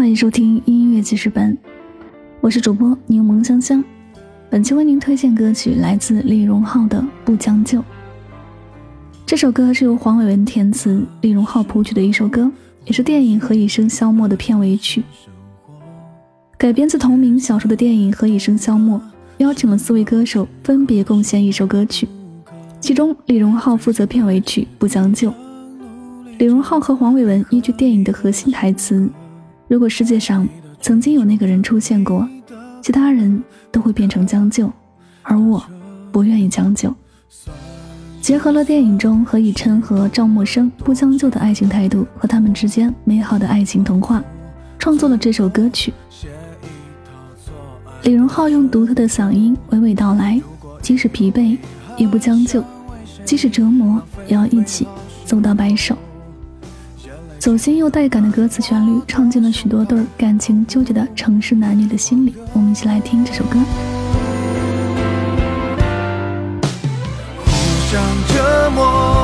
欢迎收听音乐记事本，我是主播柠檬香香。本期为您推荐歌曲来自李荣浩的《不将就》。这首歌是由黄伟文填词、李荣浩谱曲的一首歌，也是电影《何以笙箫默》的片尾曲。改编自同名小说的电影《何以笙箫默》，邀请了四位歌手分别贡献一首歌曲，其中李荣浩负责片尾曲《不将就》。李荣浩和黄伟文依据电影的核心台词：“如果世界上曾经有那个人出现过，其他人都会变成将就，而我不愿意将就。”结合了电影中何以琛和赵默笙不将就的爱情态度和他们之间美好的爱情童话，创作了这首歌曲。李荣浩用独特的嗓音娓娓道来：“即使疲惫也不将就，即使折磨也要一起走到白首。”走心又带感的歌词旋律，唱进了许多对感情纠结的城市男女的心里。我们一起来听这首歌。互相折磨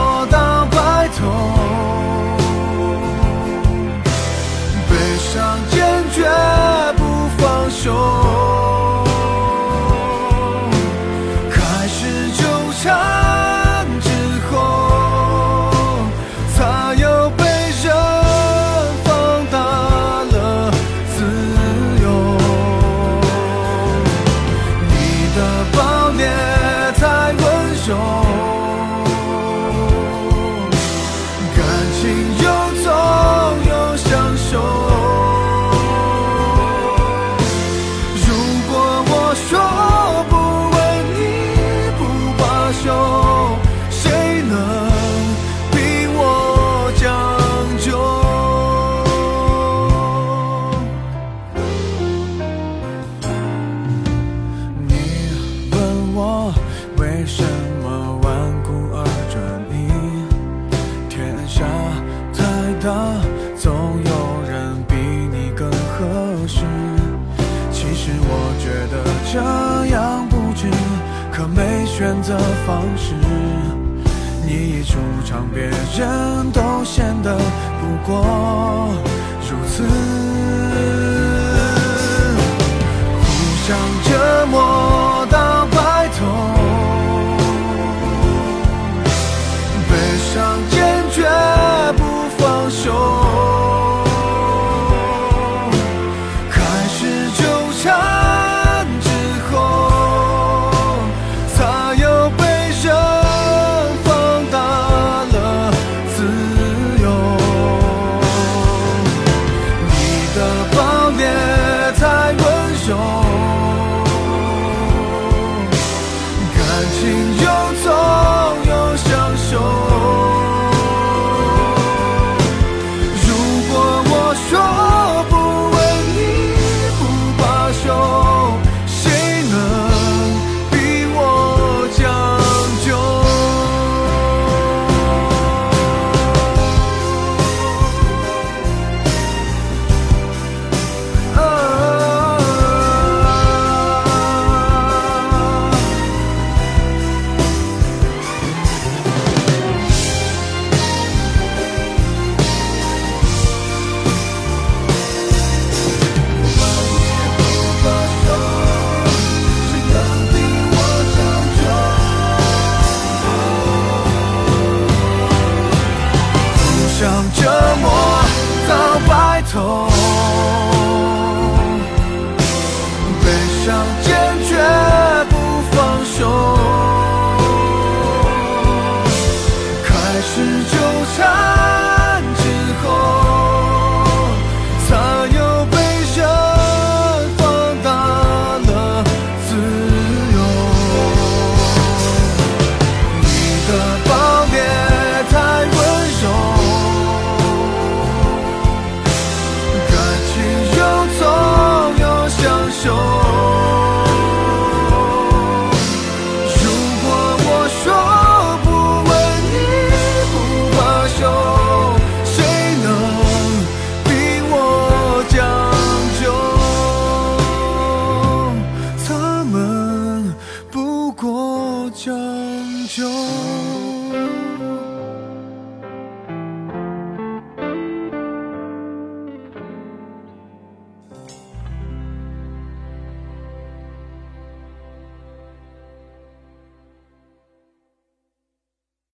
为什么顽固而专一？天下太大总有人比你更合适。其实我觉得这样不值，可没选择方式。你一出场，别人都显得不过如此。互相折磨 yo 멈춰 就。